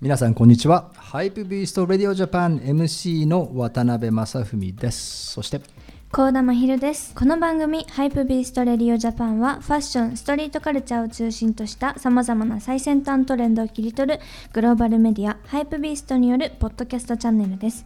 皆さんこんにちは。 Hypebeast Radio Japan MC の渡辺正文です。そして高田真昼です。この番組「 Hypebeast Radio Japan はファッションストリートカルチャーを中心としたさまざまな最先端トレンドを切り取るグローバルメディア Hypebeast によるポッドキャストチャンネルです。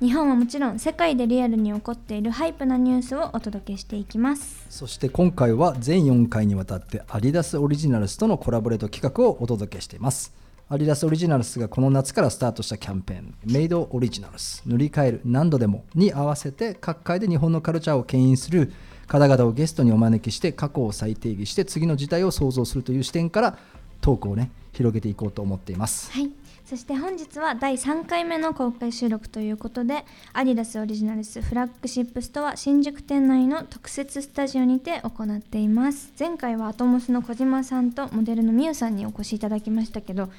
日本はもちろん世界でリアルに起こっている hype なニュースをお届けしていきます。そして今回は全4回にわたってアディダスオリジナルスとのコラボレート企画をお届けしています。adidas Originals がこの夏からスタートしたキャンペーン。 Made Originals 塗り替える何度でもに合わせて各界で日本のカルチャーを牽引する方々をゲストにお招きして過去を再定義して次の時代を創造するという視点からトークをね広げていこうと思っています。はい。そして本日は第3回目の公開収録ということで adidas Originals フラッグシップストア新宿店内の特設スタジオにて行っています。前回は atmos の小島さんとモデルのみゆさんにお越しいただきましたけど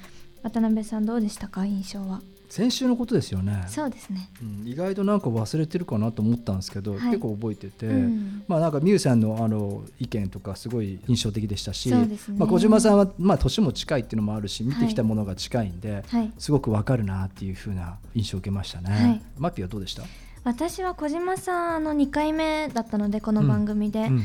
渡辺さんどうでしたか？印象は。先週のことですよね。そうですね。うん意外となんか忘れてるかなと思ったんですけど、はい。結構覚えてて、うん。まあなんかミュウさんのあの意見とかすごい印象的でしたし、ね。まあ小島さんはまあ年も近いっていうのもあるし見てきたはいものが近いんで、はい。すごくわかるなっていう風な印象を受けましたね。はい。マッピーはどうでした？私は小島さんあの2回目だったのでこの番組で、うん。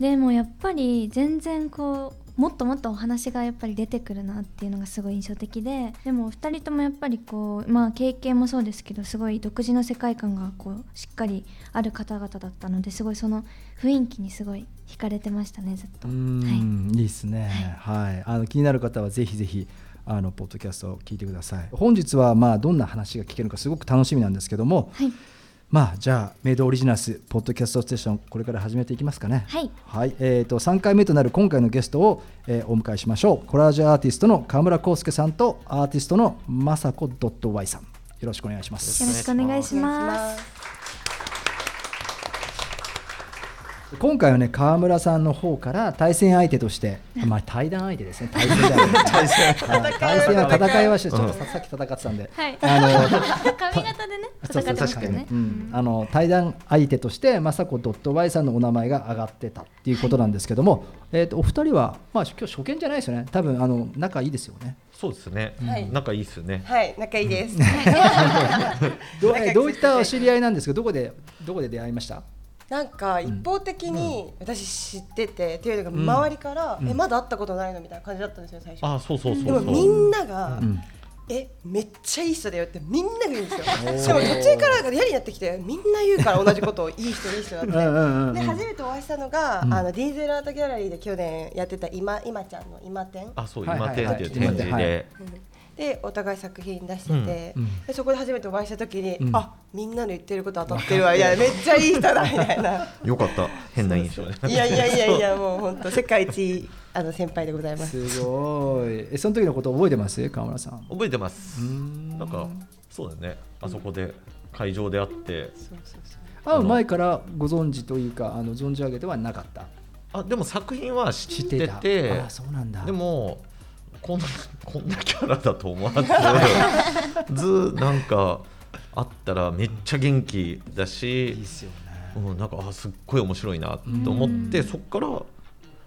でもやっぱり全然こうもっともっとお話がやっぱり出てくるなっていうのがすごい印象的ででもお二人ともやっぱりこうまあ経験もそうですけどすごい独自の世界観がこうしっかりある方々だったのですごいその雰囲気にすごい惹かれてましたねずっと。うはいん、いいですね。はい、あの気になる方はぜひぜひ。あのポッドキャストを聞いてください本日はまあどんな話が聞けるのかすごく楽しみなんですけども、はいまあじゃあメイドオリジナルスポッドキャストステーションこれから始めていきますかね。はい。はい、えー、と3回目となる今回のゲストを、えーお迎えしましょう。コラージュアーティストの川村康介さんとアーティストのまさこ .y さん。よろしくお願いします。よろしくお願いします。今回はね川村さんの方から対戦相手として、まあ対談相手ですね。対戦だよね対戦。対戦は戦いはしてちょっとささっき戦ってた。ん。で、はい。あの 髪型でね。戦ってましたよね。うん、あの対談相手として雅子 .y さんのお名前が上がってたっていうことなんですけども、えー、とお二人は、まあ、今日初見じゃないですよね。多分あの仲いいですよね。そうですね。はい。仲いいですよね。はい、仲いいです。どうえーどういったお知り合いなんですか？どこでどこで出会いました？なんか一方的に私知ってて、っていうのが周りから、えまだ会ったことないの？みたいな感じだったんですよ最初。あ、そうそうそうでそう。もみんなが、ん。えめっちゃいい人だよってみんなが言う。んですよ。でも途中から嫌になってきてみんな言うから同じことをいい人いい人だって。うんうんうんうん。で初めてお会いしたのが、ん。あのディーゼルアートギャラリーで去年やってた今今ちゃんの今展。あ、そうはい今展っていう展示はいで。でお互い作品出してて、うんうんでそこで初めてお会いした時に、うんあみんなの言ってること当たってるわいやめっちゃいい人だみたいな。よかった。変な印象で。いやいやいやいやもう本当世界一あの先輩でございます。すごいえその時のこと覚えてます？川村さん覚えてます。んなんかそうだよね。あそこで会場で会って、そうそうそう会う前からご存知というかあの存じ上げてはなかった？あ、でも作品は知っててたて、あそうなんだでもこんなこんなキャラだと思わず、ずなんかあったらめっちゃ元気だいいしっ、すよね。うん、なんかあすっごい面白いなと思って、そこから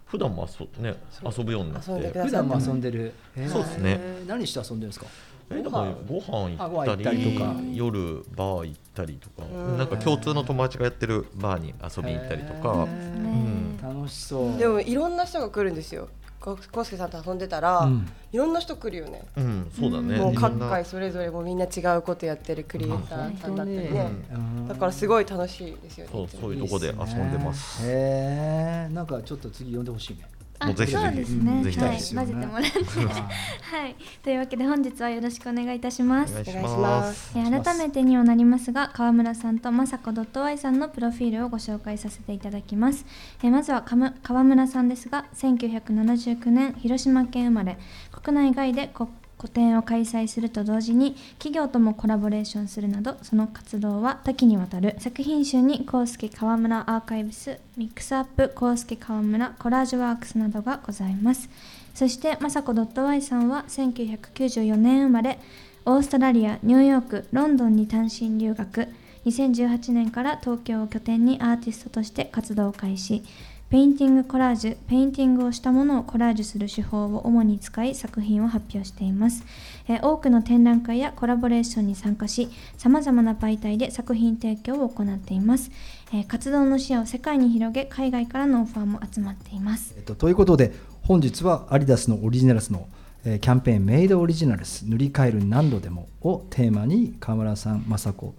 普段も遊,、ね、遊ぶようになって。普段も遊んでる、そうですね。えー何して遊んでるんですか？えだからご飯。あご飯行行っったたりとか。夜バー行ったりとかうんなんか共通の友達がやってるバーに遊びに行ったりとか。へー。ね楽しそう。でもいろんな人が来るんですよ。こコウスケさんと遊んでたら、うんいろんな人来るよね。うんそうだねもう各界それぞれもみんな違うことやってるクリエイターさんだったりね。うんだからすごい楽しいですよね。そうそういうとこで遊んでますへえ、なんかちょっと次呼んでほしいね。あもうぜひぜひ。そうですね。ぜひはい、ぜひ混ぜてもらって。はい、というわけで本日はよろしくお願いいたします。お願いしまます改めてにはなりますが川村さんとまさこ .y さんのプロフィールをご紹介させていただきます、えーまずはかむ川村さんですが1979年広島県生まれ。国内外でこ個展を開催すると同時に企業ともコラボレーションするなどその活動は多岐にわたる。作品集にコウスケ川村アーカイブスミックスアップコウスケ川村コラージュワークスなどがございます。そしてまさこ .y さんは1994年生まれオーストラリアニューヨークロンドンに単身留学。2018年から東京を拠点にアーティストとして活動を開始。ペインティングコラージュペインティングをしたものをコラージュする手法を主に使い作品を発表しています、えー多くの展覧会やコラボレーションに参加しさまざまな媒体で作品提供を行っています、えー活動の視野を世界に広げ海外からのオファーも集まっています。えっと、ということで本日は adidas の Originals の、えーキャンペーン「メイドオリジナルス塗り替える何度でも」をテーマに河村さん、 MASAKO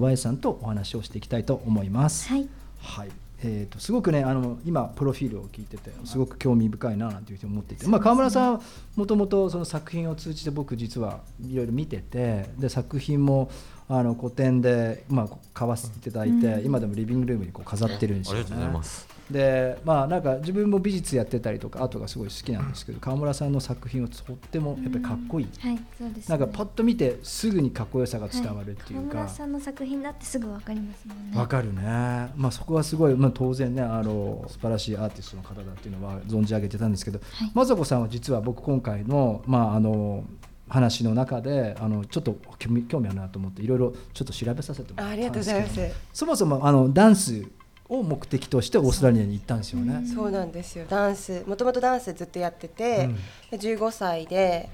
.y さんとお話をしていきたいと思います。はい。はいえー、とすごくねあの今プロフィールを聞いててすごく興味深いななんていうふうに思っていて、まあ、川村さんはもともとその作品を通じて僕実はいろいろ見ててで作品もあの個展で、まあ、買わせていただいて、うん。今でもリビングルームにこう飾ってるんですよね。ありがとうございますでまあなんか自分も美術やってたりとかアートがすごい好きなんですけど川村さんの作品をとってもやっぱりかっこいい、はいそうです、なんかパッと見てすぐにかっこよさが伝わるっていうか、川村さんの作品だってすぐわかりますもんね。わかるね、まあ、そこはすごい、まあ、当然ねあの素晴らしいアーティストの方だっていうのは存じ上げてたんですけど、はい。雅子さんは実は僕今回の,、まあ、あの話の中であのちょっと興味興味あるなと思っていろいろちょっと調べさせてもらったあありがとうんですけどございます。そもそもあのダンスを目的としてオーストラリアに行ったんですよね。そうなんですよ。ダンス、もともとダンスずっとやってて、で15歳で、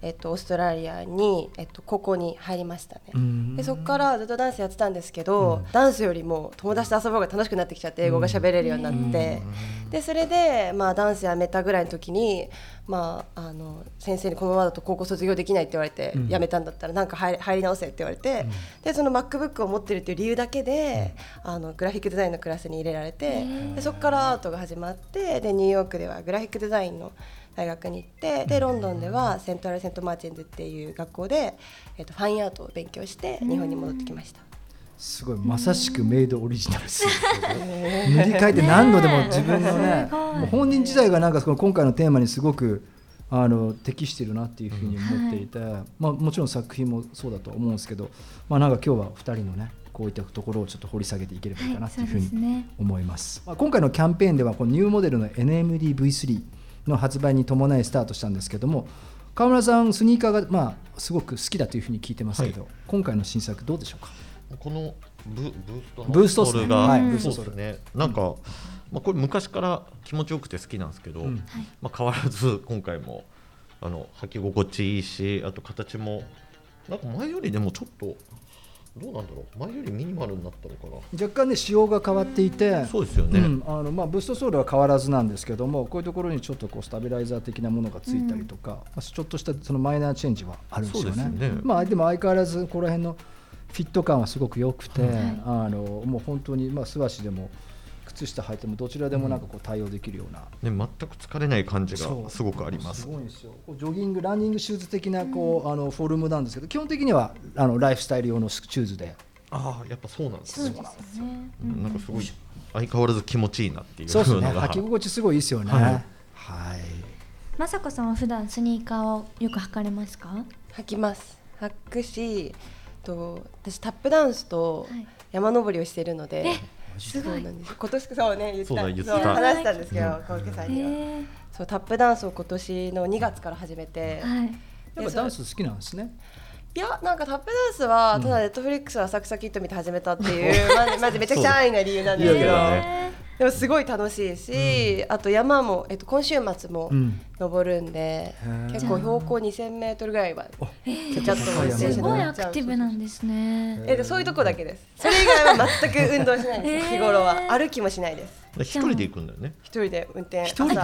えっと、オーストラリアに、えっと、高校に入りましたね。うん。でそこからずっとダンスやってたんですけど、ダンスよりも友達と遊ぶ方が楽しくなってきちゃって英語が喋れるようになって、でそれで、まあ、ダンスやめたぐらいの時に、まあ、あの先生にこのままだと高校卒業できないって言われて、うん。やめたんだったらなんか入り入り直せって言われて、でその MacBook を持ってるっていう理由だけで、あのグラフィックデザインのクラスに入れられてでそこからアートが始まってでニューヨークではグラフィックデザインの大学に行ってでロンドンではセントラル・セント・マーチンズっていう学校で、えっとファインアートを勉強して日本に戻ってきました。すごいまさしく Made Originals 塗り替えて何度でも自分のねもう本人自体がなんかその今回のテーマにすごくあの適してるなっていうふうに思っていて、まあ、もちろん作品もそうだと思うんですけど、まあ、なんか今日は2人のねこういったところをちょっと掘り下げていければいいかなっていうふうはい。そうですにね。思います。まあ、今回のキャンペーンではこのニューモデルの NMD-V3 の発売に伴いスタートしたんですけども川村さんスニーカーがまあすごく好きだというふうに聞いてますけど、今回の新作どうでしょうか？このブブーストのブーストソールが、はい。ブーストソールそうですね。なんか、まあ、これ昔から気持ちよくて好きなんですけど、うん。まあ、変わらず今回もあの履き心地いいしあと形もなんか前よりでもちょっとどうなんだろう。前よりミニマルになったのかな。若干ね仕様が変わっていて、そうですよね、うんあのまあ、ブーストソールは変わらずなんですけどもこういうところにちょっとこうスタビライザー的なものがついたりとか、まあ、ちょっとしたそのマイナーチェンジはあるんですよね。でね。まあ、でも相変わらずここら辺のフィット感はすごく良くて、はいあのもう本当にまあ素足でも靴下履いてもどちらでもなんかこう対応できるような。ね、全く疲れない感じがすごくあります。すごいんですよ。ジョギング、ランニングシューズ的なこう、あのフォルムなんですけど、基本的にはあのライフスタイル用のシューズで。ああやっぱそうなんですね。そうですよね。うんなんかすごい相変わらず気持ちいいなっていうそうですね。履き心地すごいいいですよね。はい。はい。雅子さんは普段スニーカーをよく履かれますか？履きます。履くしと私タップダンスとはい。山登りをしているので、すごい。そうなんです今年そうね言った。そう話したんですけど、うん。小池さんへには、えそうタップダンスを今年の2月から始めて、はい。やっぱダンス好きなんですね。いやなんかタップダンスはただネットフリックスは浅草キッド見て始めたっていう、まじまじめちゃくちゃ安易な理由なんですけどでもすごい楽しいし、あと山も、えっと、今週末もうん。登るんで、ー。結構標高2000メートルぐらいはちゃちゃっとす。ごいアクティブなんですね。えでそういうとこだけです。それ以外は全く運動しないんです、日頃は歩きもしないです。一人で行くんだよね。一人で運転一人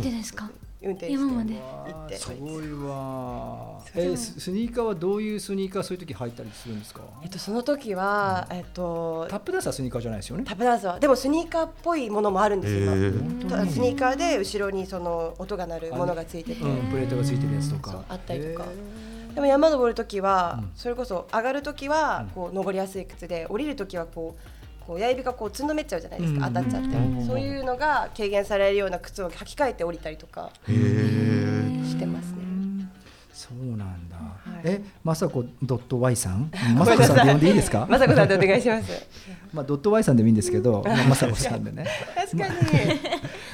でですか？運転して今まで。行って。すごいわ。えススニーカーはどういうスニーカーそういう時履いたりするんですか？えっとその時は、えっとタップダンスはスニーカーじゃないですよね。タ。ップダンスはでもスニーカーっぽいものもあるんですよ今。へーとスニーカーで後ろにその音が鳴るものがついてて、うん、プレートがついてるやつとか。あったりとか。へでも山登る時は、うん。それこそ上がる時はこう登りやすい靴で降りる時はこうこう親指がこうつんのめっちゃうじゃないですか、うん当たっちゃって、うんそういうのが軽減されるような靴を履き替えて降りたりとかしてますね。ーそうなんだ。いえ、まさこドット Y さん？まさこさんで呼んでいいですか？まさこさんでお願いします。まあドット Y さんでもいいんですけど、まあまさこさんでね。確かに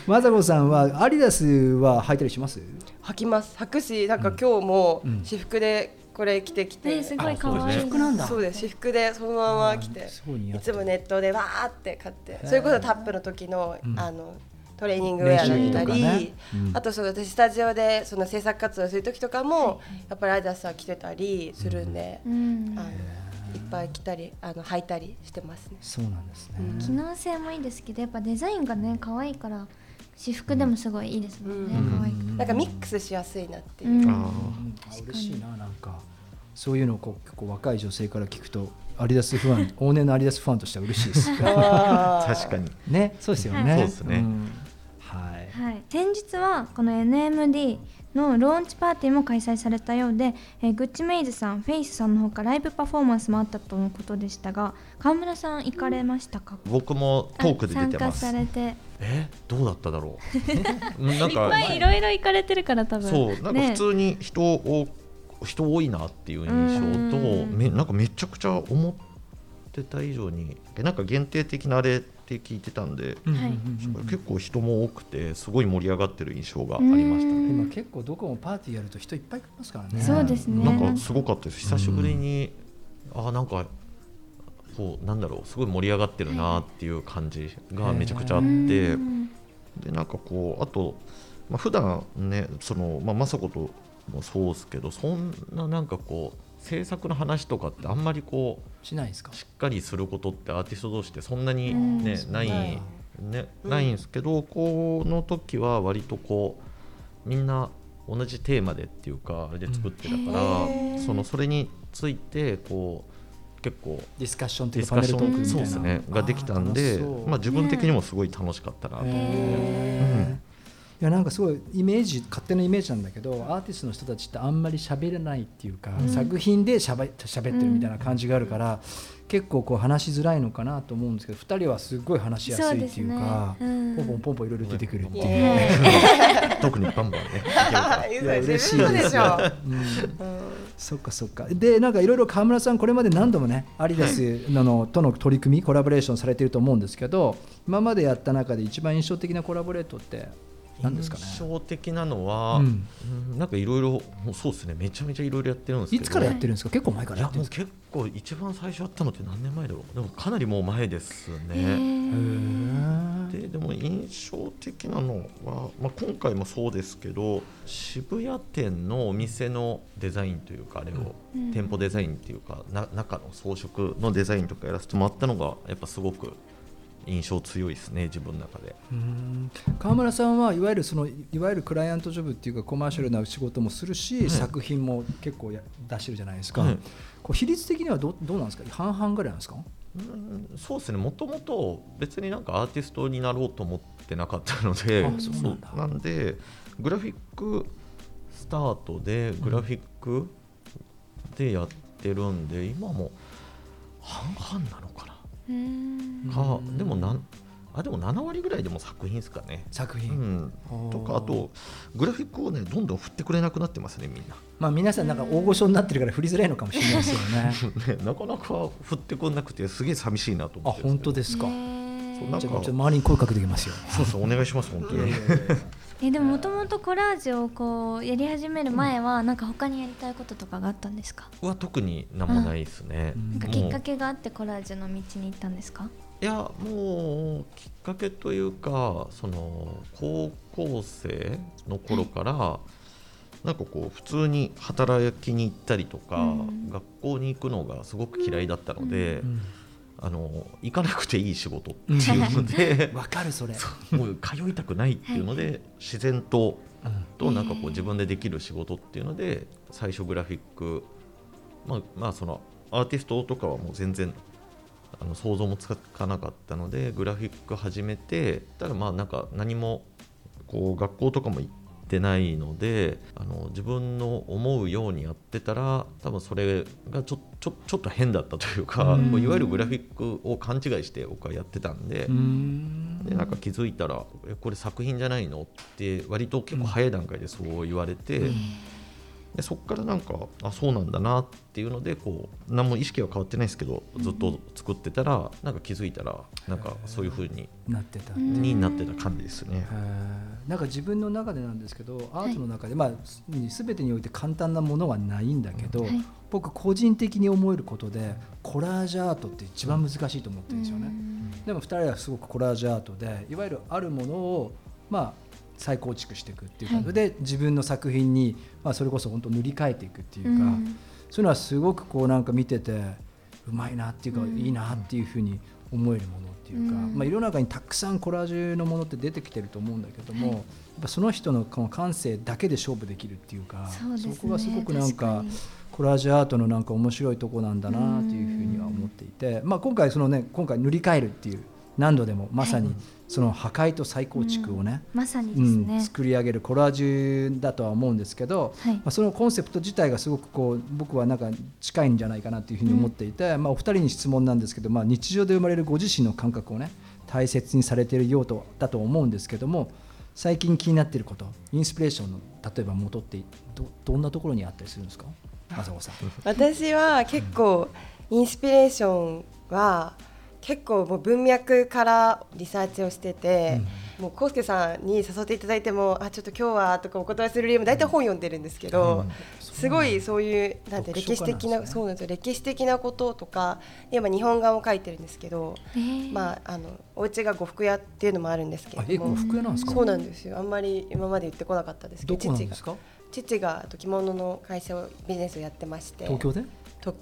まさこ さんはアディダスは履いたりします？履きます履くしなんか今日もうん私服でこれ着てきて、ねすごい可愛い。服なんだ。そうです。私服でそのまま着て。いつもネットでわーって買って。ー。それこそタップの時の,、うん。あのトレーニングウェアだったり、ね。うん。あとそう私スタジオでその制作活動する時とかも、やっぱりアイダスは着てたりするんで、うん。あのいっぱい着たりあの履いたりしてますね。そうなんですね、機能性もいいですけどやっぱデザインがね可愛いから私服でもすごいいいですもんね、うん。可愛くて。なんかミックスしやすいなっていう。うん。あうんあ嬉しいななんか。そういうのをこう結構若い女性から聞くとアディダスファン 往年のアディダスファンとしては嬉しいです。確かに。ねそうですよね、はい。そうですね。ん。はい。はい、先日はこの NMD のローンチパーティーも開催されたようで、えーグッチメイズさん、フェイスさんのほかライブパフォーマンスもあったとのことでしたが川村さん行かれましたか、僕もトークで出てます。参加されて。え？どうだっただろう？うんなんかいっぱいいろいろ行かれてるから多分。そうなんかね。普通に人を、人多いなっていう印象とうんめなんかめちゃくちゃ思ってた以上になんか限定的なあれって聞いてたんで、結構人も多くてすごい盛り上がってる印象がありましたね。今結構どこもパーティーやると人いっぱい来ますからね。そうですね。なんかすごかったです。久しぶりに、あなんかこうなんだろうすごい盛り上がってるなっていう感じがめちゃくちゃあって、うんでなんかこうあと、まあ普段ねそのまあ雅子ともそうですけどそんななんかこう制作の話とかってあんまりこうしないですか？しっかりすることってアーティスト同士ってそんなにうん。ね、ないはいね、ないんですけどこの時は割とこうみんな同じテーマでっていうかあれで作ってたから、へー。そのそれについてこう結構ディスカッションってデいうかパネィスカッシルトークみたいな。ョンそうですねができたんでまあ、自分的にもすごい楽しかったなと、へーいやなんかすごいイメージ勝手なイメージなんだけどアーティストの人たちってあんまり喋れないっていうか、作品でしゃべ喋ってるみたいな感じがあるから、結構こう話しづらいのかなと思うんですけど2人はすごい話しやすいっていうかそうね。うん。ポンポンポンポンいろいろ出てくるっていう、は 特にバンバンねいけるからいいいや嬉しいでしょ。う。ん。そっかそっか。でなんかいろいろ川村さんこれまで何度もねアリダスののとの取り組みコラボレーションされていると思うんですけど今までやった中で一番印象的なコラボレートって何ですかね。印象的なのは、うん。うんなんかいろいろそうですね。めちゃめちゃいろいろやってるんですけど。いつからやってるんですか？結構前からやってるんですか？もう結構一番最初やったのって何年前だろう。でもかなりもう前ですいね。ででも印象的なのは、まあ、今回もそうですけど渋谷店のお店のデザインというかあれを、うん。店舗デザインっていうかな中の装飾のデザインとかやらせてもらったのがやっぱすごく印象強いですね自分の中で。うん。川村さんはいわゆるそのいわゆるクライアントジョブっていうかコマーシャルな仕事もするし、はい作品も結構や出してるじゃないですか、はいこう比率的にはどうどうなんですか？半々ぐらいなんですか？うんそうですね。もともと別になんかアーティストになろうと思ってなかったのであそうなんだ。そうなんでグラフィックスタートでグラフィックでやってるんで、今も半々なのかな、うんかでもなんあでも7割ぐらいでも作品ですかね。う作品、ん、とかあとグラフィックをねどんどん振ってくれなくなってますねみんな。まあ皆さんなんか大御所になってるから振りづらいのかもしれないですよね。ねなかなか振ってくれなくてすげえ寂しいなとあ思ってるん本当ですか、へーそうなんかじゃあちょっと周りに声かけてきますよ。そうそうお願いします本当に。えでももともとコラージュをこうやり始める前はなんか他にやりたいこととかがあったんですか、は特に何もないですね。うん。なんかきっかけがあってコラージュの道に行ったんですか？いやもうきっかけというかその高校生の頃から、なんかこう普通に働きに行ったりとか、うん。学校に行くのがすごく嫌いだったので、うんあの行かなくていい仕事っていうので、わかるそれ、もう通いたくないっていうので、自然とうんとなんかこう自分でできる仕事っていうので最初グラフィックまあまあそのアーティストとかはもう全然あの想像もつかなかったのでグラフィック始めてただまあなんか何もこう学校とかも行ってないのであの自分の思うようにやってたら多分それがちょちょちょっと変だったというか、ういわゆるグラフィックを勘違いして僕はやってたんで。うんでなんか気づいたら「えこれ作品じゃないの?」って割と結構早い段階でそう言われて、でそこからなんかあそうなんだなっていうのでこう何も意識は変わってないですけどずっと作ってたらなんか気づいたらなんかそういう風になってた、になってた感じですね。なんか自分の中でなんですけどアートの中で、まあす全てにおいて簡単なものはないんだけど、はい。僕個人的に思えることでコラージュアートって一番難しいと思ってるんですよね。でも2人はすごくコラージュアートでいわゆるあるものをまあ再構築していくっていう感じで、自分の作品に、まあ、それこそ本当塗り替えていくっていうか、うんそういうのはすごくこうなんか見ててうまいなっていうか、うん。いいなっていうふうに思えるものっていうか、うん。まあ、世の中にたくさんコラージュのものって出てきてると思うんだけども、はい。やっぱその人のこの感性だけで勝負できるっていうかそね。こがすごくなんかコラージュアートのなんか面白いとこなんだなというふうには思っていて、まあ、今回そのね今回塗り替えるっていう何度でもまさにその破壊と再構築をね、まさにでうんすね、作り上げるコラージュだとは思うんですけど、はい。まあ、そのコンセプト自体がすごくこう僕はなんか近いんじゃないかなというふうに思っていて、まあ、お二人に質問なんですけど、まあ、日常で生まれるご自身の感覚をね大切にされているようとだと思うんですけども最近気になっていることインスピレーションの例えば元ってどどんなところにあったりするんですか？朝子さん。私は結構インスピレーションは結構もう文脈からリサーチをしてて、もう康介さんに誘っていただいてもあちょっと今日はとかお断りする理由も大体本読んでるんですけど、すごいそういうなんて歴史的なねそうなんですよ。歴史的なこととか今日本画も書いてるんですけど、えー。まああのお家が呉服屋っていうのもあるんですけども。服屋なんですか？そうなんですよ。あんまり今まで言ってこなかったですけどど父が父が着物の会社をビジネスをやってまして。東京で？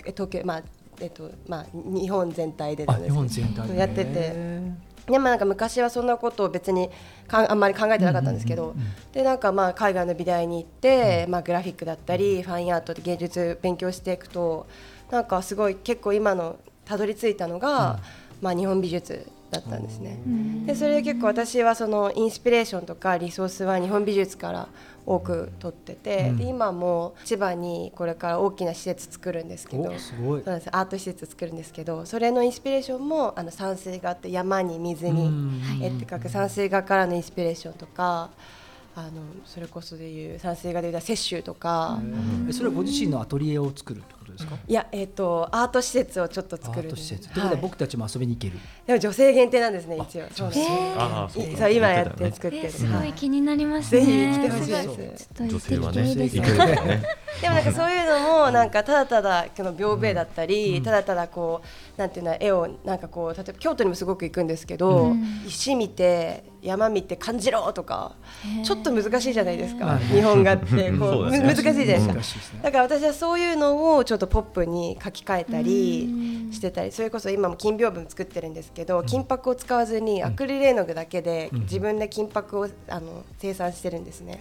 東京まあえっとまあ日本全体でなんですあ日本けど全体でやってて。へでもなんか昔はそんなことを別にかんあんまり考えてなかったんですけど、でなんかまあ海外の美大に行って、まあグラフィックだったり、ファインアートで芸術勉強していくとなんかすごい結構今のたどり着いたのが、まあ日本美術だったんですね。でそれで結構私はそのインスピレーションとかリソースは日本美術から多く取ってて、で今も千葉にこれから大きな施設作るんですけどおすごいそうなんですアート施設作るんですけどそれのインスピレーションもあの山水画って山に水にうん絵って書く山水画からのインスピレーションとかあのそれこそでいう山水画でいうと雪舟とか。えそれはご自身のアトリエを作るってことですか？いや、えっ、と、アート施設をちょっとア作るんでート施設。す。ということははい僕たちも遊びに行ける。でも女性限定なんですね、一応。そうです。ああそう今やって作ってる。えーすごはい。い気になりますぜね。ひ来てほしいです。ちょっと行って女性はねでもなんか そういうのもなんかただただこの屏風絵だったり、ただただこうなんていうの絵をなんかこう例えば京都にもすごく行くんですけど、うん。石見て山見て感じろとかちょっと難しいじゃないですかはい日本画って。こう難しいじゃないですか。だから私はそういうのをちょっとポップに書き換えたりうん。してたりそれこそ今も金屏風作ってるんですけど金箔を使わずにアクリル絵の具だけで自分で金箔をあの生産してるんですね。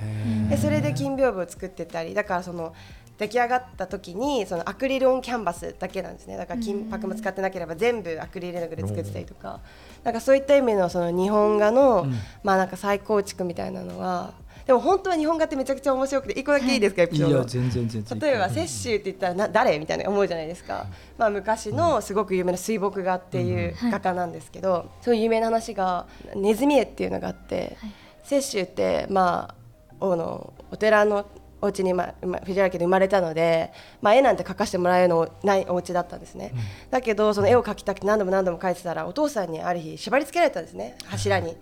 でそれで金屏風を作ってたりだからその出来上がった時にそのアクリルオンキャンバスだけなんですね。だから金箔も使ってなければ全部アクリル絵の具で作ってたりとか。なんかそういった意味のその日本画の、まあなんか再構築みたいなのはでも本当は日本画ってめちゃくちゃ面白くて一個だけいいですか、エピいソード。や全然全然。例えば雪舟って言ったらな誰みたいな思うじゃないですか、まあ、昔のすごく有名な水墨画っていう画家なんですけど、そういう有名な話がネズミ絵っていうのがあって、雪舟って、まあ、おのお寺のお家に、まま藤原家で生まれたので、まあ、絵なんて描かせてもらえるのないお家だったんですね、だけどその絵を描きたくて何度も何度も描いてたらお父さんにある日縛り付けられたんですね柱に。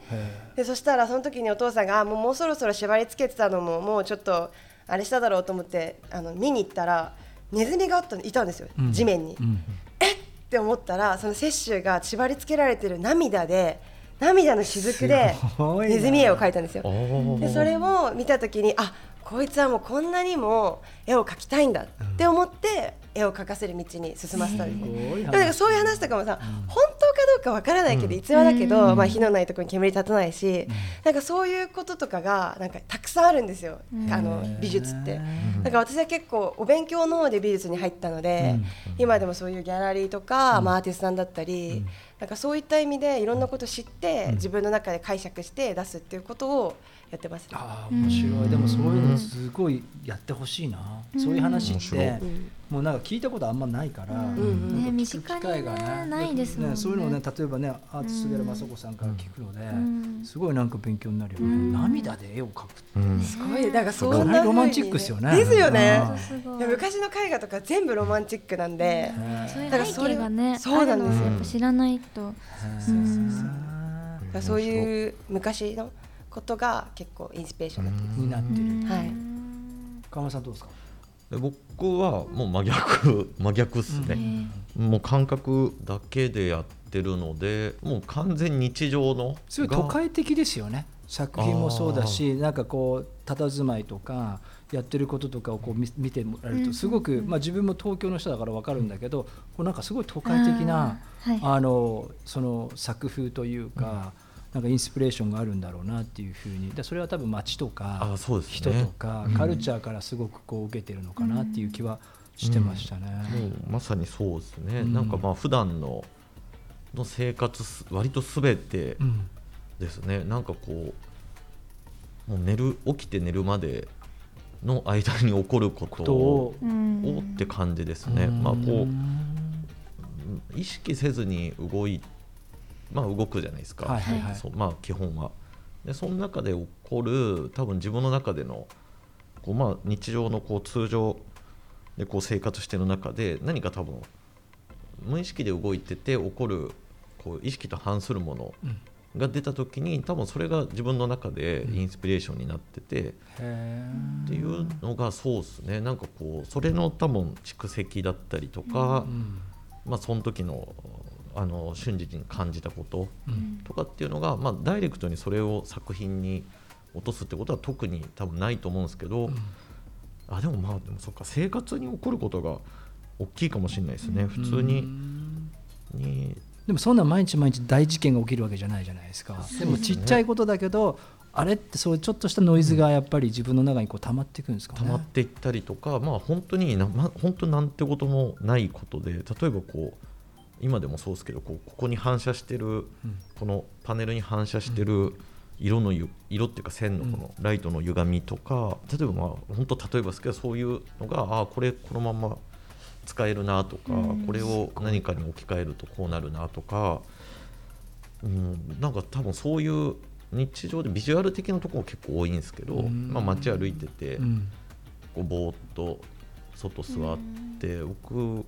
でそしたらその時にお父さんがあもうもうそろそろ縛り付けてたのももうちょっとあれしただろうと思ってあの見に行ったらネズミがあったいたんですよ、地面に。えっ？って思ったらその雪舟が縛り付けられてる涙で涙の雫でネズミ絵を描いたんですよ。でそれを見た時にあこいつはもうこんなにも絵を描きたいんだって思って絵を描かせる道に進ませたんですね。すごいでもなんかそういう話とかもさ、本当かどうかわからないけど、逸話だけど、まあ、火のないところに煙立たないし、なんかそういうこととかがなんかたくさんあるんですよ、あの美術って。だから私は結構お勉強の方で美術に入ったので、今でもそういうギャラリーとか、まあ、アーティストさんだったり、なんかそういった意味でいろんなことを知って、自分の中で解釈して出すっていうことをやってますね。ああ面白い。でもそういうのすごいやってほしいな、そういう話ってもうなんか聞いたことあんまないから、うんうんね機会がねないですもんね。そういうのをね例えばねアーティストである雅子さんから聞くので、ん。すごいなんか勉強になるよね、うん。涙で絵を描くってう。ん。すごいなんかそかんなロマンチックですよね。ですよね。昔の絵画とか全部ロマンチックなんで、そういう背だからそれ景がね。そうなん。ですよ知らないと。へうん。だからそういう昔のことが結構インスピレーションになってる、はい。川村さんどうですか？で僕はもう真逆真逆っすえね、ーもう感覚だけでやってるのでもう完全日常のすごい都会的ですよね。作品もそうだしなんかこう佇まいとかやってることとかをこう見見てもらえるうん。とすごく、まあ、自分も東京の人だから分かるんだけどこうなんかすごい都会的なあーはい。あのその作風というか、なんかインスピレーションがあるんだろうなっていうふうに。でそれは多分街とかあそうです人ねとか、うん。カルチャーからすごくこう受けてるのかなっていう気はしてましたね。もうまさにそうですね、うん。なんかまあ普段のの生活す割とすべてうんですね、なんかこうもう寝る起きて寝るまでの間に起こるここととを。って感じですね、うん。まあこう意識せずに動いまあ動くじゃないですか、はいはいはい。そうまあ基本は。でその中で起こる多分自分の中でのこうまあ日常のこう通常でこう生活してる中で何か多分無意識で動いてて起こるこう意識と反するものうんが出た時に多分それが自分の中でインスピレーションになってて、へっていうのがそうですね。なんかこうそれの多分蓄積だったりとか、ーうん。まあその時のあの瞬時に感じたことうん。とかっていうのが、まあ、ダイレクトにそれを作品に落とすってことは特に多分ないと思うんですけど、あでもまあでもそっか生活に起こることが大きいかもしれないですね、普通に。に。でもそんな毎日毎日大事件が起きるわけじゃないじゃないですか。でもちっちゃいことだけどあれってそういうちょっとしたノイズがやっぱり自分の中にこう溜まっていくんですかね。溜まっていったりとか、まあ本当にな、まあ、本当なんてこともないことで例えばこう今でもそうですけどこうここに反射してる、うん。このパネルに反射してる色のゆ色っていうか線のこのライトの歪みとか、例えばまあ本当例えばですけどそういうのがああこれこのまま使えるなとか、うん。これを何かに置き換えるとこうなるなとか、うん、なんか多分そういう日常でビジュアル的なところ結構多いんですけど、うん。まあ、街歩いてて、うん。こうぼーっと外座って、僕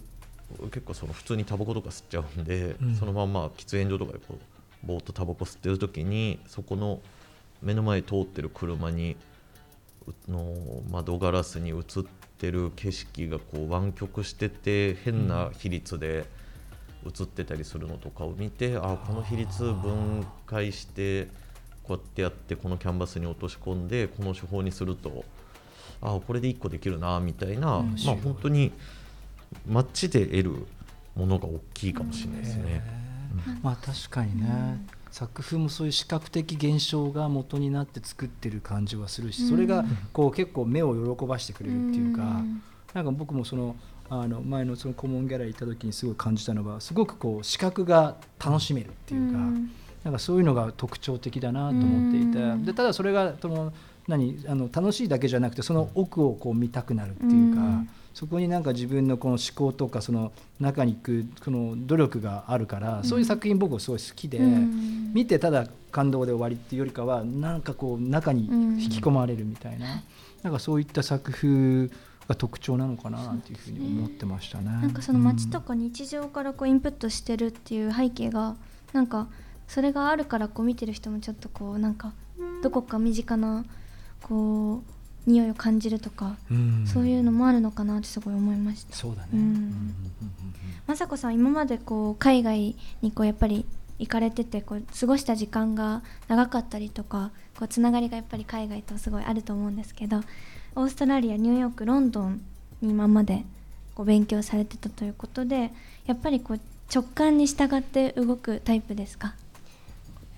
結構その普通にタバコとか吸っちゃうんで、うん。そのまんま喫煙所とかでこうぼーっとタバコ吸ってる時にそこの目の前通ってる車にうの窓ガラスに映ってる景色がこう湾曲してて変な比率で映ってたりするのとかを見て、あこの比率分解してこうやってやってこのキャンバスに落とし込んでこの手法にするとあこれで1個できるなみたいな、うんまあ本当に街で得るものが大きいかもしれないですね。まあ確かにね、作風もそういう視覚的現象が元になって作ってる感じはするし、それがこう結構目を喜ばしてくれるっていうか、うん。なんか僕もそのあの前のそのコモンギャラリー行った時にすごい感じたのはすごくこう視覚が楽しめるっていうか、うん。なんかそういうのが特徴的だなと思っていて、うん。でただそれがその何あの楽しいだけじゃなくてその奥をこう見たくなるっていうか、うんそこになんか自分のこの思考とかその中に行くこの努力があるから、そういう作品僕はすごい好きで、うん。見てただ感動で終わりっていうよりかはなんかこう中に引き込まれるみたいな、なんかそういった作風が特徴なのかなっていうふうに思ってましたね。なんかその街とか日常からこうインプットしてるっていう背景がなんかそれがあるからこう見てる人もちょっとこうなんかどこか身近なこう匂いを感じるとか、うん。そういうのもあるのかなってすごい思いました。そうだね、うん。うん。うんうん雅子さん今までこう海外にこうやっぱり行かれててこう過ごした時間が長かったりとかこうつながりがやっぱり海外とすごいあると思うんですけどオーストラリアニューヨークロンドンに今までこう勉強されてたということでやっぱりこう直感に従って動くタイプですか？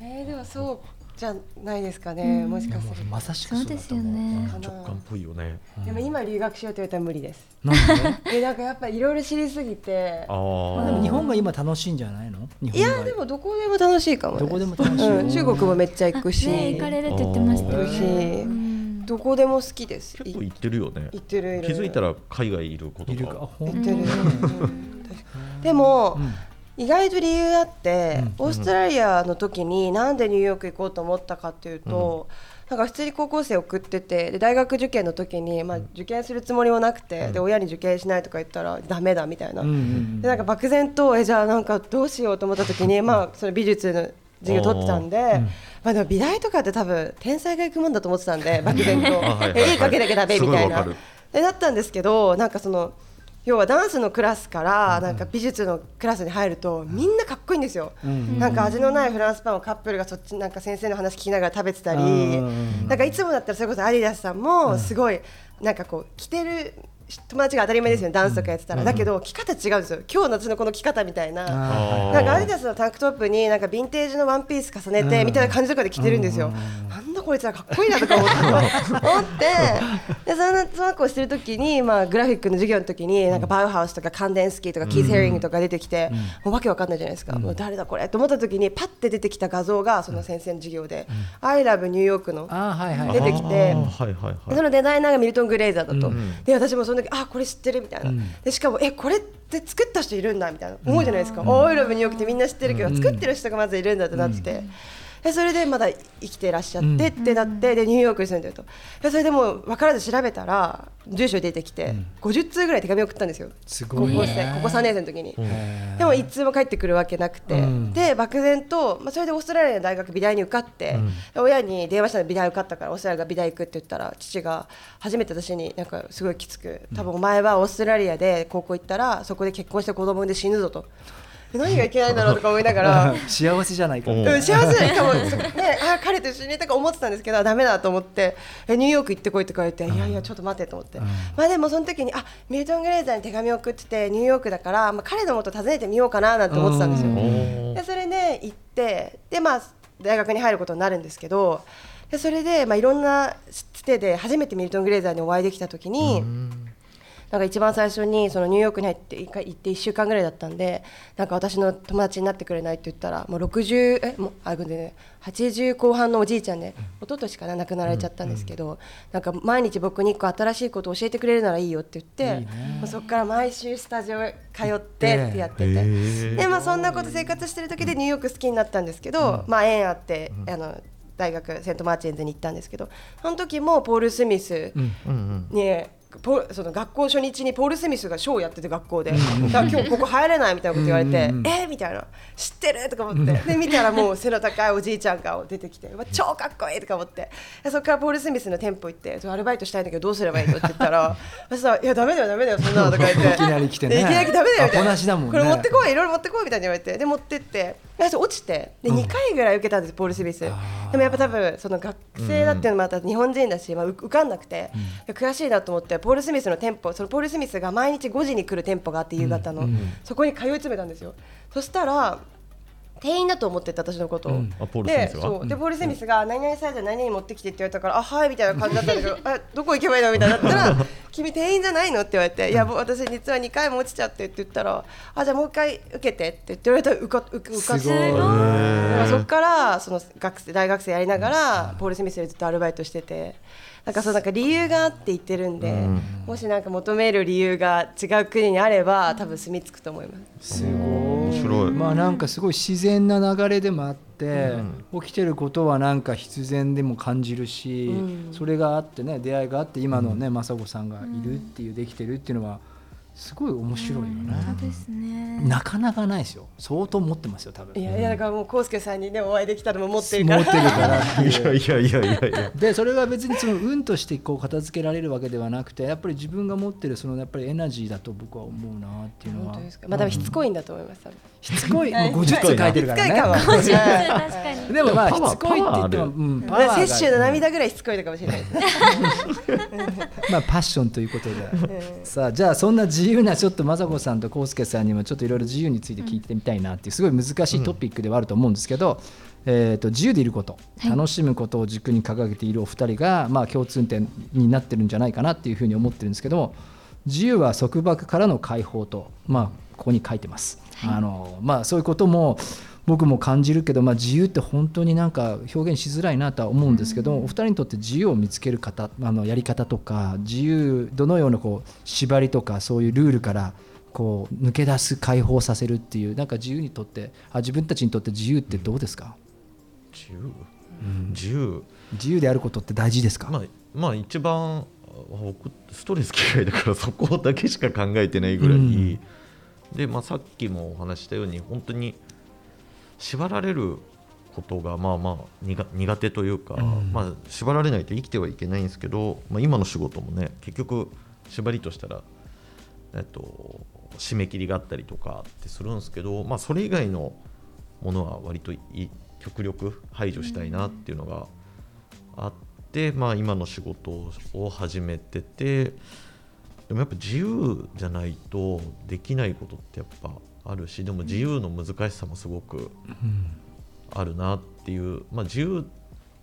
えー、でもそうじゃないですかね、もしかするまさしくそうだと思う。そうですよね。直感っぽいよね。でも今留学しようって言われたら無理です。なんで？えなんかやっぱいろいろ知りすぎて。あでーも日本が今楽しいんじゃないの？日いやでもどこでも楽しいかもどこでも楽しい。うん、中国もめっちゃ行くし、ね行かれるって言ってましたよどこでも好きです。結構行ってるよね。行ってる気づいたら海外いることいるか。あが行ってる、うん。でも、意外と理由あって、オーストラリアの時になんでニューヨーク行こうと思ったかっていうと、なんか普通に高校生送っててで大学受験の時に、まあ、受験するつもりもなくて、で親に受験しないとか言ったらダメだみたいな、うんうんでなんか漠然とえじゃあなんかどうしようと思った時に、まあ、その美術の授業取ってたんで、まあ、でも美大とかって多分天才が行くもんだと思ってたんで漠然と。あ はい絵描けなきゃダメみたいな。でだったんですけどなんかその要はダンスのクラスからなんか美術のクラスに入るとみんなかっこいいんですよ、なんか味のないフランスパンをカップルがそっちなんか先生の話聞きながら食べてたりうんなんかいつもだったらそれこそアディダスさんもすごいなんかこう着てる友達が当たり前ですよねダンスとかやってたら。だけど着方違うんですよ。今日の私のこの着方みたいな。あなんかアディダスのタンクトップになんかヴィンテージのワンピース重ねてみたいな感じとかで着てるんですよ。なんだこいつらかっこいいなとか思って。でそのその子をしてる時に、まあ、グラフィックの授業の時になんかバウハウスとかカンデンスキーとかキース・ヘリングとか出てきて、もうわけわかんないじゃないですか、もう誰だこれと思った時にパッて出てきた画像がその先生の授業で「I love ニューヨークの出てきてそのデザイナーがミルトン・グレイザーだと、うんで私もその時あこれ知ってるみたいな、でしかもえこれって作った人いるんだみたいな。思うじゃないですか、オイル・オーヨークってみんな知ってるけど、作ってる人がまずいるんだってなってて。でそれでまだ生きてらっしゃってってなって、でニューヨークに住んでると。でそれでもう分からず調べたら住所出てきて、50通ぐらい手紙送ったんですよ。すごい。ね高校生ここ3年生の時に、でも一通も返ってくるわけなくて、うん。で漠然と、まあ、それでオーストラリアの大学美大に受かって、で親に電話したら美大受かったからオーストラリアが美大行くって言ったら父が初めて私になんかすごいきつく多分お前はオーストラリアで高校行ったらそこで結婚して子供産んで死ぬぞと。で何がいけないんだろうとか思いながら。幸せじゃないかおうん幸せないかも、そ ね、あ彼と一緒にいたか思ってたんですけどダメだと思って。えニューヨーク行ってこいって書いていやいやちょっと待ってと思って、まあでもその時にあミルトン・グレイザーに手紙を送っててニューヨークだから、まあ、彼のもと訪ねてみようかななんて思ってたんですよ。うん。でそれで行ってで、まあ、大学に入ることになるんですけどでそれで、まあ、いろんなつてで初めてミルトン・グレイザーにお会いできた時に。なんか一番最初にそのニューヨークに入って一回行って1週間ぐらいだったんでなんか私の友達になってくれないって言ったらもう60えもうあごめんね。80後半のおじいちゃんで、一昨年かな亡くなられちゃったんですけど、なんか毎日僕に1個新しいことを教えてくれるならいいよって言ってもうそこから毎週スタジオへ通ってってやってて。へーでまあそんなこと生活してる時でニューヨーク好きになったんですけど、まあ縁あって、あの大学セントマーチンズに行ったんですけどその時もポール・スミスうん。うんうんに、ポその学校初日にポール・スミスがショーをやってて学校で、だ今日ここ入れないみたいなこと言われて、うんうんうん。えーみたいな。知ってるとか思って、で見たらもう背の高いおじいちゃんが出てきて、超かっこいいとか思って。でそこからポール・スミスの店舗行ってアルバイトしたいんだけどどうすればいいのって言ったら 私さいやダメだよダメだよそんなのとか言って。いきなり来てね。でいきなりダメだよみたいな。これ持ってこいいろいろ持ってこいみたいに言われて。で持ってって。で落ちて。で2回ぐらい受けたんですポール・スミス。でもやっぱ多分その学生だっていうのもまた日本人だし、まあ、受受かんなくて、で悔しいなと思ってポール・スミスの店舗そのポール・スミスが毎日5時に来る店舗があって夕方の、そこに通い詰めたんですよ。そしたら店員だと思ってて私のことを、うんあポールスミスが？でそう。でポール・スミスが何々サイズ何々持ってきてって言われたからあはいみたいな感じだったんだけどあどこ行けばいいのみたいになったら 君店員じゃないの？って言われていや私実は2回も落ちちゃってって言ったらあじゃあもう一回受けてって言われたら受か受受かってそこからその学生大学生やりながらポール・スミスでずっとアルバイトしててなんかそうなんか理由があって言ってるんで、もしなんか求める理由が違う国にあれば多分住み着くと思います。すごい。面白いまあなんかすごい自然な流れでもあって、起きてることはなんか必然でも感じるし、うん。それがあってね出会いがあって今のね雅子さんがいるっていうできてるっていうのはすごい面白いよね、そうですね。なかなかないですよ。相当持ってますよ多分。いやいやだからもう康介さんにねお会いできたのも持ってるから。持ってるから。っていういやいやいやいやいや。でそれが別にその運としてこう片付けられるわけではなくてやっぱり自分が持ってるそのやっぱりエナジーだと僕は思うなっていうのは。本当ですか。まあ多分しつこいんだと思います多分。しつこい？もう50つ書いてるからしつこいかもね確かにでもまあしつこいって言っても、うん、パワーが摂取の涙ぐらいしつこいのかもしれない。ですねまあパッションということで、さあじゃあそんな自自由なちょっと雅子さんと康介さんにもちょっといろいろ自由について聞いてみたいなっていうすごい難しいトピックではあると思うんですけど、えー、と自由でいること、はい楽しむことを軸に掲げているお二人が、まあ、共通点になってるんじゃないかなっていうふうに思ってるんですけども自由は束縛からの解放と、まあ、ここに書いてます。あのまあ、そういうことも僕も感じるけど、まあ、自由って本当になんか表現しづらいなとは思うんですけど、お二人にとって自由を見つける方あのやり方とか自由どのようなこう縛りとかそういうルールからこう抜け出す解放させるっていうなんか自由にとってあ自分たちにとって自由ってどうですか、自由、自由？自由であることって大事ですか、まあまあ一番僕ストレス嫌いだからそこだけしか考えてないぐらい、うん。で、まあ、さっきもお話ししたように本当に縛られることがまあまあ苦苦手というか、うん。まあ、縛られないと生きてはいけないんですけど、まあ、今の仕事もね結局縛りとしたら、えっと、締め切りがあったりとかってするんですけど、まあ、それ以外のものは割とい極力排除したいなっていうのがあって、まあ、今の仕事を始めててでもやっぱ自由じゃないとできないことってやっぱあるしでも自由の難しさもすごくあるなっていう、まあ、自由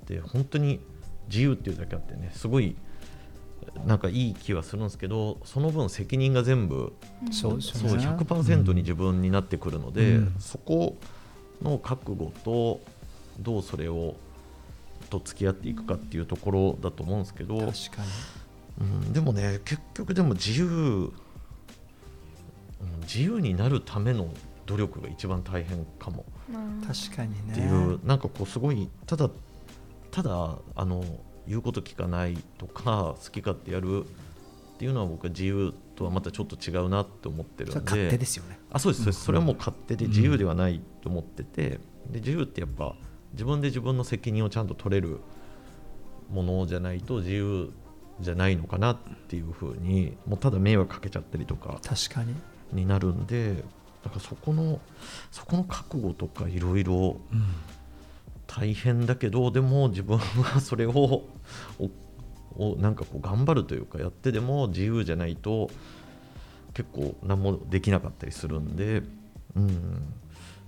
って本当に自由っていうだけあってねすごいなんかいい気はするんですけどその分責任が全部そうですそうよね100%に自分になってくるので、うん。そこの覚悟とどうそれをと付き合っていくかっていうところだと思うんですけど、確かに。うん、でもね結局でも自由、うん自由になるための努力が一番大変かも。確かにね。っていう、なんかこうすごいただただあの言うこと聞かないとか 好き勝手やるっていうのは僕は自由とはまたちょっと違うなって思ってるんで。それ勝手ですよね。あそうですそうです。それはもう勝手で自由ではないと思ってて、で自由ってやっぱ自分で自分の責任をちゃんと取れるものじゃないと自由じゃないのかなっていうふうにもうただ迷惑かけちゃったりとか。確かにになるんでだからそこのそこの覚悟とかいろいろ大変だけどでも自分はそれをおおなんかこう頑張るというかやってでも自由じゃないと結構何もできなかったりするんで、うん、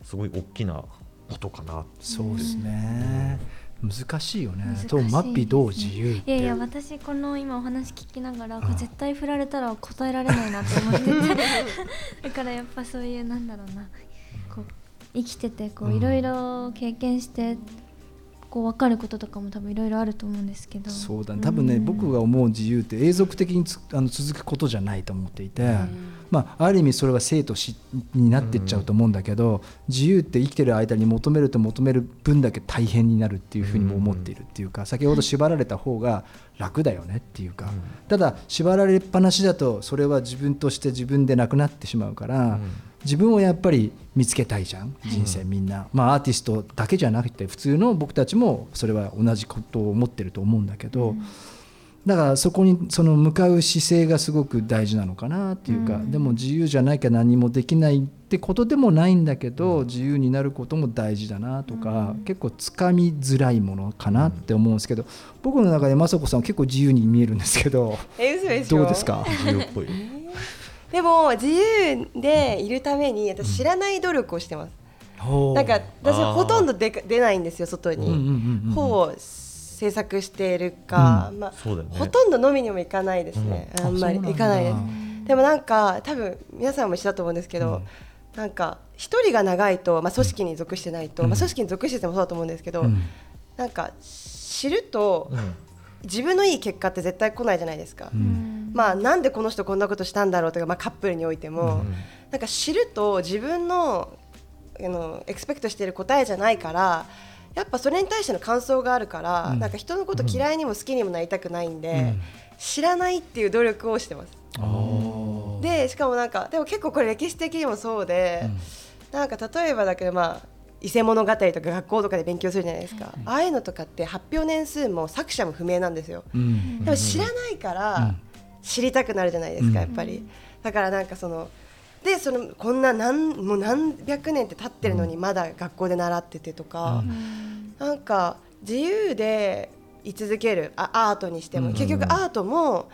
すごい大きなことかな。そうですね。難しいよね。とマッピーどう自由って。いやいや私この今お話聞きながらこれ絶対振られたら答えられないなって思ってて。だからやっぱそういうなんだろうな。こう生きててこううん。いろいろ経験してこう分かることとかも多分いろいろあると思うんですけど。そうだね。多分ね、うん。僕が思う自由って永続的につあの続くことじゃないと思っていて、まあ、ある意味それは生と死になっていっちゃうと思うんだけど、自由って生きてる間に求めると求める分だけ大変になるっていうふうにも思っているっていうか、先ほど縛られた方が楽だよねっていうか、ただ縛られっぱなしだとそれは自分として自分でなくなってしまうから、自分をやっぱり見つけたいじゃん人生みんな、まあアーティストだけじゃなくて普通の僕たちもそれは同じことを思ってると思うんだけど、だからそこにその向かう姿勢がすごく大事なのかなっていうか、うん。でも自由じゃなきゃ何もできないってことでもないんだけど、自由になることも大事だなとか、うん。結構つかみづらいものかなって思うんですけど僕の中で雅子さんは結構自由に見えるんですけどどうですか？自由っぽい。でも自由でいるために私知らない努力をしてます、なんか私ほとんど出か出ないんですよ外に、うんうんうんうん。ほぼ制作しているか、まあほとんど飲みにも行かないですね、うん。あんまり行かないです。でもなんか多分皆さんも一緒だと思うんですけど、なんか一人が長いと、まあ、組織に属してないと、うん。まあ、組織に属しててもそうだと思うんですけど、うん。なんか知るとうん。自分のいい結果って絶対来ないじゃないですか、うん。まあなんでこの人こんなことしたんだろうとか、まあ、カップルにおいても、うん。なんか知ると自分のあのエクスペクトしている答えじゃないからやっぱそれに対しての感想があるから、うん。なんか人のこと嫌いにも好きにもなりたくないんで、うん。知らないっていう努力をしてます。でしかもなんかでも結構これ歴史的にもそうで、なんか例えばだけどまあ伊勢物語とか学校とかで勉強するじゃないですか、ああいうのとかって発表年数も作者も不明なんですよ。うん。でも知らないから知りたくなるじゃないですか、うん。やっぱり。だからなんかそのでそのこんな何もう何百年って経ってるのにまだ学校で習っててとか、なんか自由で居続けるあアートにしても、うん結局アートも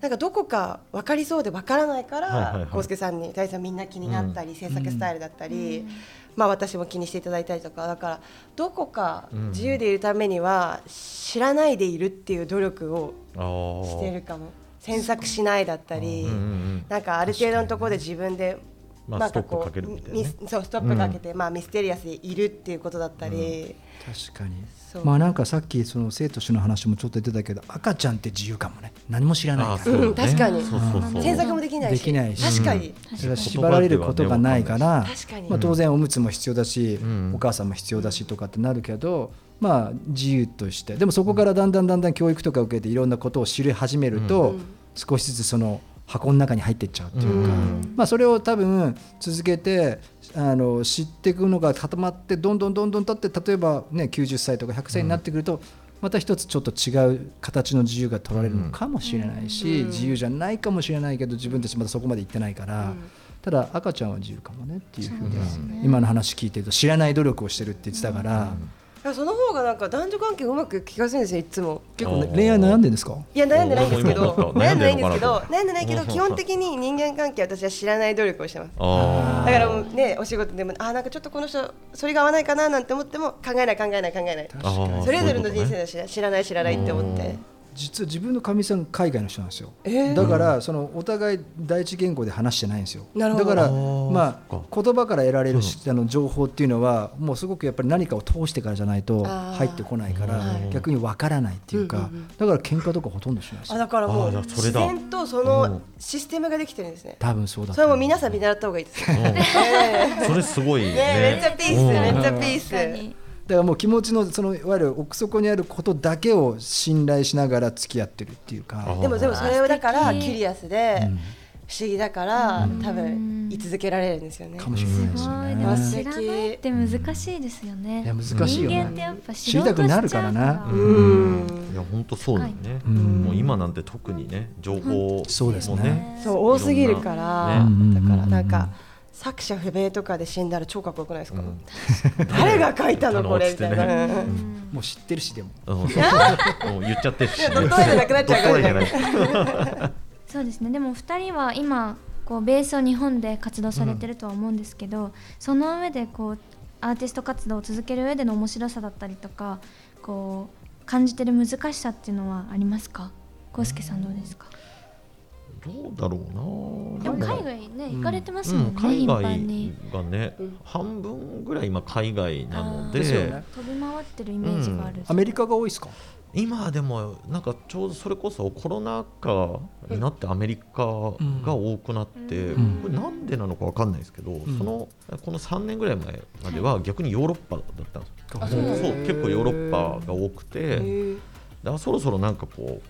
なんかどこか分かりそうで分からないかはいはいはい。ら浩介さんに大地さんみんな気になったり、制作スタイルだったり、まあ、私も気にしていただいたりとかだからどこか自由でいるためには知らないでいるっていう努力をしてるかも。詮索しないだったり、なんかある程度のところで自分でまあストップかけるみたいなね。ミスそうストップかけて、まあ、ミステリアスでいるっていうことだったり、確かに。そう。まあなんかさっきその生と死の話もちょっと言ってたけど赤ちゃんって自由かもね。何も知らないから。ね。うん確かに。そうそうそう。詮索もできないし。できないし。確かに、それは縛られることがないから確かに。まあ、当然おむつも必要だし、ん。お母さんも必要だしとかってなるけど、まあ、自由として。でもそこからだんだんだんだん教育とか受けていろんなことを知り始めると、少しずつその箱の中に入っていっちゃうっていうか、うん。まあ、それを多分続けてあの知っていくのが固まってどんどんどんどん経って例えば、ね、90歳とか100歳になってくると、また一つちょっと違う形の自由が取られるのかもしれないし、自由じゃないかもしれないけど自分たちまだそこまで行ってないから、ただ赤ちゃんは自由かもねっていうふうに、今の話聞いてると知らない努力をしてるって言ってたから、いやその方がなんか男女関係うまくいく気がするんですよいつも。結構ね恋愛悩んでるんですか？いや悩んでないんですけど悩んでないんですけど悩んでないけどうん基本的に人間関係私は知らない努力をしてます。あだからもうねお仕事でもあなんかちょっとこの人それが合わないかななんて思っても考えない考えない考えない。それぞれの人生で知ら知らない知らないって思って実は自分のかみさん海外の人なんですよ、えー。だからそのお互い第一言語で話してないんですよ。なるほど。だからまあ言葉から得られるし、あの情報っていうのはもうすごくやっぱり何かを通してからじゃないと入ってこないからはい逆にわからないっていうか、だから喧嘩とかほとんどしないですよ。あだからもう自だ。然とそのシステムができてるんですね。多分そうだそれも皆皆さん見習った方がいいですね。うん。それすごいね。ねめっちゃピースうん。めっちゃピースだからもう気持ちのそのいわゆる奥底にあることだけを信頼しながら付き合ってるっていうか。あでもでもそれをだからキュリアスで不思議だから多うん分居続けられるんですよね。かもしれないですよね。すごい。でも知らないって難しいですよね。いや難しいよね。人間ってやっぱ知りたくなるからな。ううん。んいや本当そうだよね、うん。もう今なんて特にね情報もそうですね。そう多すぎるから、ねだからなんうんか作者不明とかで死んだら超かっこよくないですか、うん。誰が書いたの？これみたいな、あのうん。もう知ってるしでも。うん。そ うもう言っちゃってるし、ね、ドット絵じゃなくなっちゃうからドット絵じゃないそうですね。でも2人は今こうベースを日本で活動されてるとは思うんですけど、その上でこうアーティスト活動を続ける上での面白さだったりとかこう感じてる難しさっていうのはありますか？康介さんどうですか？どうだろうな。でも海外ね行かれてますもんね、うん、海頻外がね、半分ぐらい今海外なので飛び回ってるイメージがある、アメリカが多いですか？今でもなんかちょうどそれこそコロナ禍になってアメリカが多くなって、うん。これなんでなのかわかんないですけど、そのこの3年ぐらい前までは逆にヨーロッパだったんですそう結構ヨーロッパが多くて、だからそろそろなんかこう、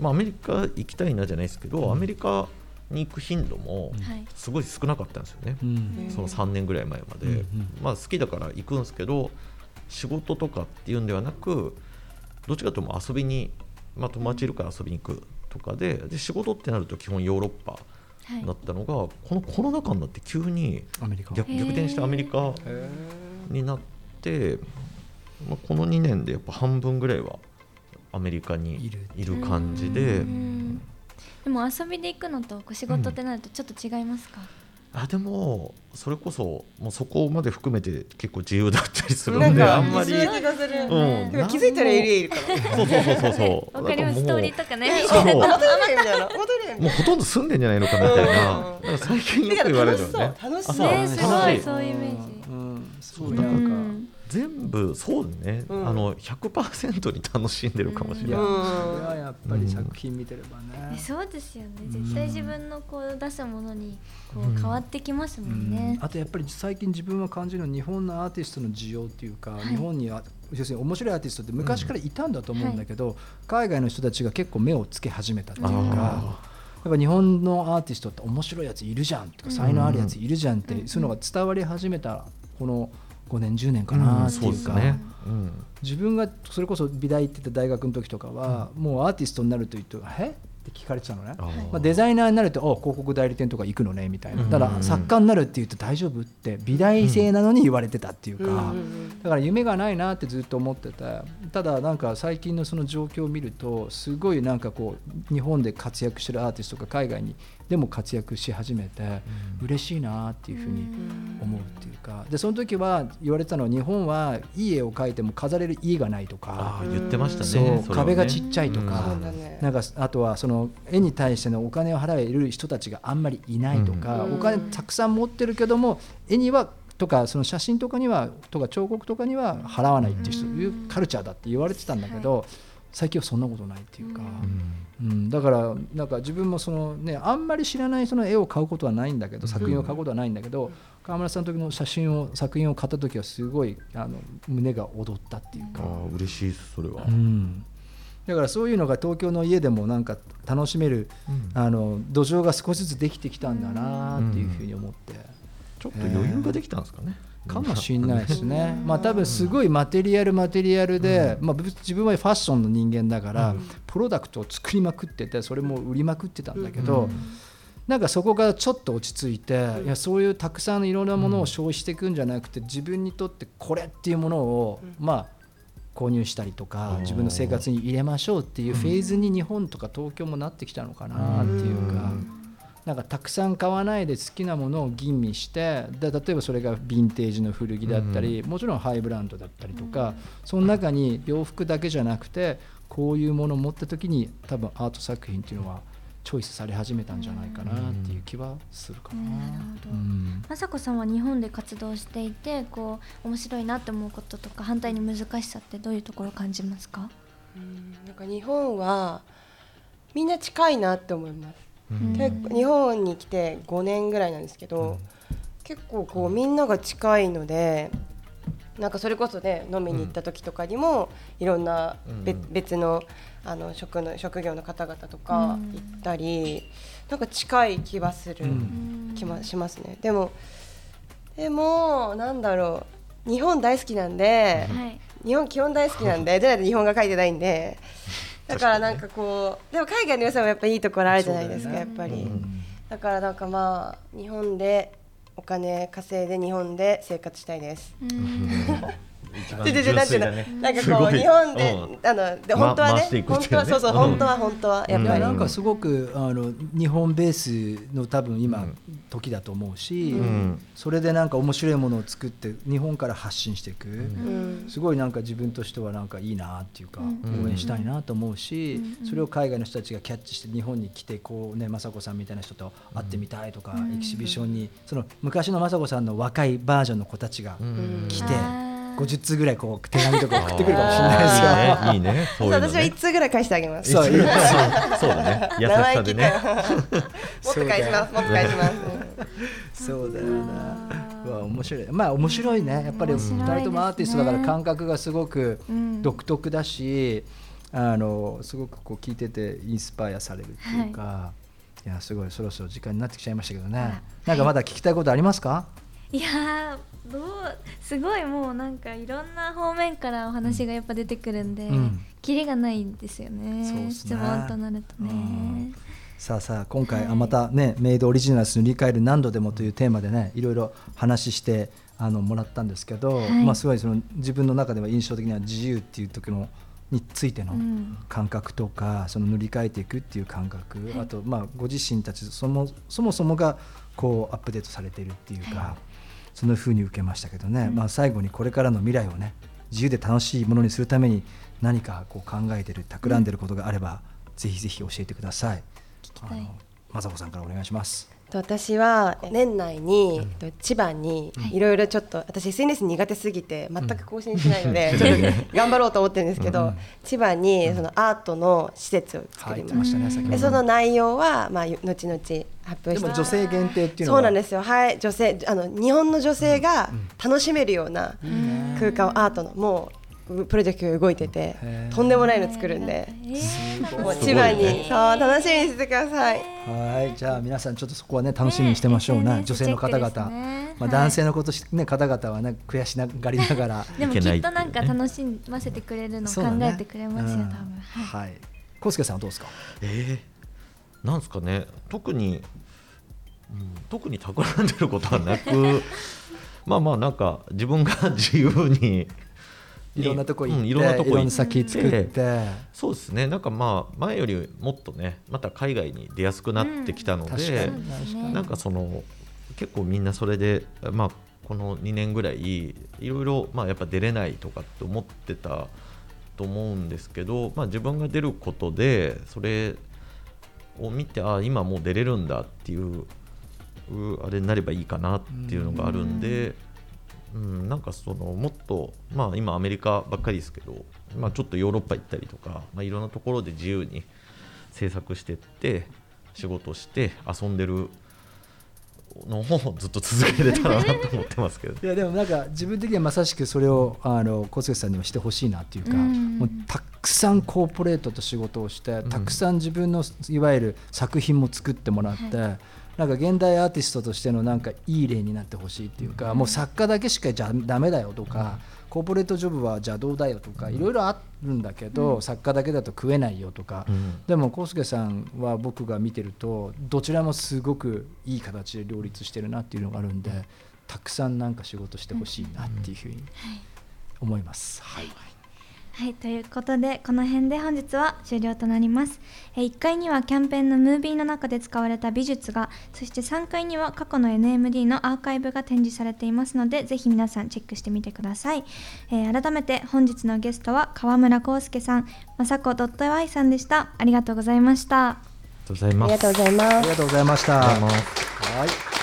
まあ、アメリカ行きたいなじゃないですけど、アメリカに行く頻度もはい。すごい少なかったんですよね、うん。その3年ぐらい前まで、うんうん。まあ、好きだから行くんですけど仕事とかっていうんではなくどっちかというと遊びに、まあ、友達いるから遊びに行くとかでで仕事ってなると基本ヨーロッパはい。だったのが、このコロナ禍になって急にアメリカ。逆逆転してアメリカへになって、まあ、この2年でやっぱ半分ぐらいはアメリカにいる感じで。うん。でも遊びで行くのと仕事ってなるとちょっと違いますか、あでもそれこそもうそこまで含めて結構自由だったりするなんであんまり。うん。気づいたら LA いるからそうそうそうそう。そうわかりますストーリーとかねそう戻れみたいな。戻れもうほとんど住んでんじゃないのかなみたいな。うん。なんか最近よなく言われるよね。楽しそう。楽しそう。ねすご楽しいいそういうイメージ。うん。そうそうなんかうん全部そうね、うん。あの100%に楽しんでるかもしれいやない、それはやっぱり作品見てればね。ねそうですよね。絶対自分のこう出すものにこう変わってきますもんね、あとやっぱり最近自分は感じるのは日本のアーティストの需要っていうか、はい。日本には要するに面白いアーティストって昔からいたんだと思うんだけど、海外の人たちが結構目をつけ始めたっていうか。やっぱ日本のアーティストって面白いやついるじゃんとか才能あるやついるじゃんって、そういうのが伝わり始めたこの5年10年かなってそいうか、自分がそれこそ美大行ってた大学の時とかは、もうアーティストになると言うと「え？って聞かれてたのね。まあ、デザイナーになるとお広告代理店とか行くのねみたいな。うん。だ作家になるって言うと大丈夫って美大生なのに言われてたっていうか、だから夢がないなってずっと思ってて。ただなんか最近のその状況を見るとすごいなんかこう日本で活躍してるアーティストが海外にでも活躍し始めて嬉しいなっていうふうに思うっていうかでその時は言われてたのは日本はいい絵を描いても飾れる家がないとか言ってましたね壁がちっちゃいとかなんかあとはその絵に対してのお金を払える人たちがあんまりいないとか、うん。お金たくさん持ってるけども絵にはとかその写真とかにはとか彫刻とかには払わないっていう人、うん。いうカルチャーだって言われてたんだけど、最近はそんなことないっていうか、うん。うん。だからなんか自分もその、ね、あんまり知らないその絵を買うことはないんだけど作品を買うことはないんだけど、川村さんの時の写真を作品を買った時はすごいあの胸が躍ったっていうか。あー嬉しいですそれは、うん、だからそういうのが東京の家でもなんか楽しめる、あの土壌が少しずつできてきたんだなっていうふうに思って、ちょっと余裕ができたんですかね、かもしれないですね、まあ多分すごいマテリアルマテリアルで、まあ、ぶ自分はファッションの人間だから、プロダクトを作りまくっててそれも売りまくってたんだけど、なんかそこからちょっと落ち着いて、いやそういうたくさんのいろんなものを消費していくんじゃなくて自分にとってこれっていうものを、まあ購入したりとか自分の生活に入れましょうっていうフェーズに日本とか東京もなってきたのかなっていうか。なんかたくさん買わないで好きなものを吟味してで例えばそれがヴィンテージの古着だったり、もちろんハイブランドだったりとか、その中に洋服だけじゃなくてこういうものを持った時に多分アート作品っていうのはチョイスされ始めたんじゃないかなっていう気はするかな。なるほど。うん。まさこさんは日本で活動していてこう面白いなって思うこととか反対に難しさってどういうところを感じますか、うんなんか日本はみんな近いなって思います、日本に来て5年ぐらいなんですけど、結構こうみんなが近いのでなんかそれこそね飲みに行った時とかにも、いろんなべ、うん。別のあの職の職業の方々とかうん。行ったり、なんか近い気はする、うん。気はしますね。でもでもなんだろう日本大好きなんで、はい。日本基本大好きなんででないと日本が書いてないんでだからなんかこうでも海外の良さもやっぱいいところあるじゃないですか、そうだよやっぱり、うん。だからなんかまあ日本でお金稼いで日本で生活したいです。一番ででで純なんてなんかこう日本で、うん。あのでま本当はね本当はそうそう、うん。本当は本当はやっいぱり、やなんかすごくあの日本ベースの多分今、うん。時だと思うし、うん。それでなんか面白いものを作って日本から発信していく、うん。すごいなんか自分としてはなんかいいなっていうか、うん。応援したいなと思うし、うん。それを海外の人たちがキャッチして日本に来てこうね雅子さんみたいな人と会ってみたいとか、うん。エキシビションにその昔の雅子さんの若いバージョンの子たちがうん。来て、50通ぐらいこう手紙とか送ってくるかもしれないですよ。いいねいいね そういうの私はね一通ぐらい返してあげます。そういいですそうだね優しさでね生意気もっと返します。もっと返します。そうだよな。うわ面白い。まあ面白いね。やっぱり二面白いですね人ともアーティストだから感覚がすごくうん独特だし、あのすごくこう聞いててインスパイアされるっていうか。いやすごいそろそろ時間になってきちゃいましたけどね。なんかまだ聞きたいことありますか？いやーどうすごいもうなんかいろんな方面からお話がやっぱ出てくるんで、うん。キリがないんですよね。そうっすね。質問となるとね。うん。さあさあ今回、はいあまたねメイドオリジナルス塗り替える何度でもというテーマでねいろいろ話してあのもらったんですけど、はい。まあすごいその自分の中では印象的には自由っていう時のについてのうん。感覚とか、その塗り替えていくっていう感覚、あとまあご自身たちそもそもそもがこうアップデートされているっていうか、はその風に受けましたけどね、まあ最後にこれからの未来をね自由で楽しいものにするために何かこう考えてる企んでることがあれば、ぜひぜひ教えてください。きたいあの雅子さんからお願いします。私は年内に千葉にい。ろいろちょっと私 SNS 苦手すぎて全く更新しないのでちょっと頑張ろうと思ってるんですけど千葉にそのアートの施設を作りました。でその内容はまあ後々発表でしても女性限定っていうのは？そうなんですよ。はい。女性あの日本の女性が楽しめるような空間をアートのもうプロジェクトが動いててとんでもないの作るんで。えーもう千葉に。そう楽しみにしててください。はい、じゃあ皆さんちょっとそこはね楽しみにしてましょうね。ね女性の方々、まあはい。男性のことしね方々はね悔しがりながら。でもきっとなんか楽しませてくれるのを考えてくれますよ、うん。多分。はい。はい。コウスケさんはどうですか？えーなんですかね。特に、うん、特に企んでることはなく まあまあなんか自分が自由にいろんなとこ行って、うんいろんなとこ行って。先作って、そうですね。なんかまあ前よりもっとねまた海外に出やすくなってきたので、うですねなんかその結構みんなそれでまあこの2年ぐらいいろいろまあやっぱ出れないとかって思ってたと思うんですけど、まあ、自分が出ることでそれを見てあ今もう出れるんだっていううあれになればいいかなっていうのがあるんで、うん、なんかそのもっと、まあ、今アメリカばっかりですけど、まあ、ちょっとヨーロッパ行ったりとか、まあ、いろんなところで自由に制作してって仕事して遊んでるのを ずっと続けれたらなと思ってますけどいやでもなんか自分的にはまさしくそれをあの小杉さんにはしてほしいなっていうか、うん。もうたくさんコーポレートと仕事をしてたくさん自分のいわゆる作品も作ってもらって、なんか現代アーティストとしてのなんかいい例になってほしいっていうか、もう作家だけしかじゃダメだよとか、コーポレートジョブは邪道だよとかいろいろあるんだけど、作家だけだと食えないよとか、うん。でも康介さんは僕が見てるとどちらもすごくいい形で両立してるなっていうのがあるんでたくさんなんか仕事してほしいなっていうふうに思います。はいはい、ということでこの辺で本日は終了となります。えー1階にはキャンペーンのムービーの中で使われた美術がそして3階には過去の NMD のアーカイブが展示されていますのでぜひ皆さんチェックしてみてください。えー改めて本日のゲストは川村康介さん、まさこ .y さんでした。ありがとうございました。ありがとうございますありがとうございました。ありがとうございますはい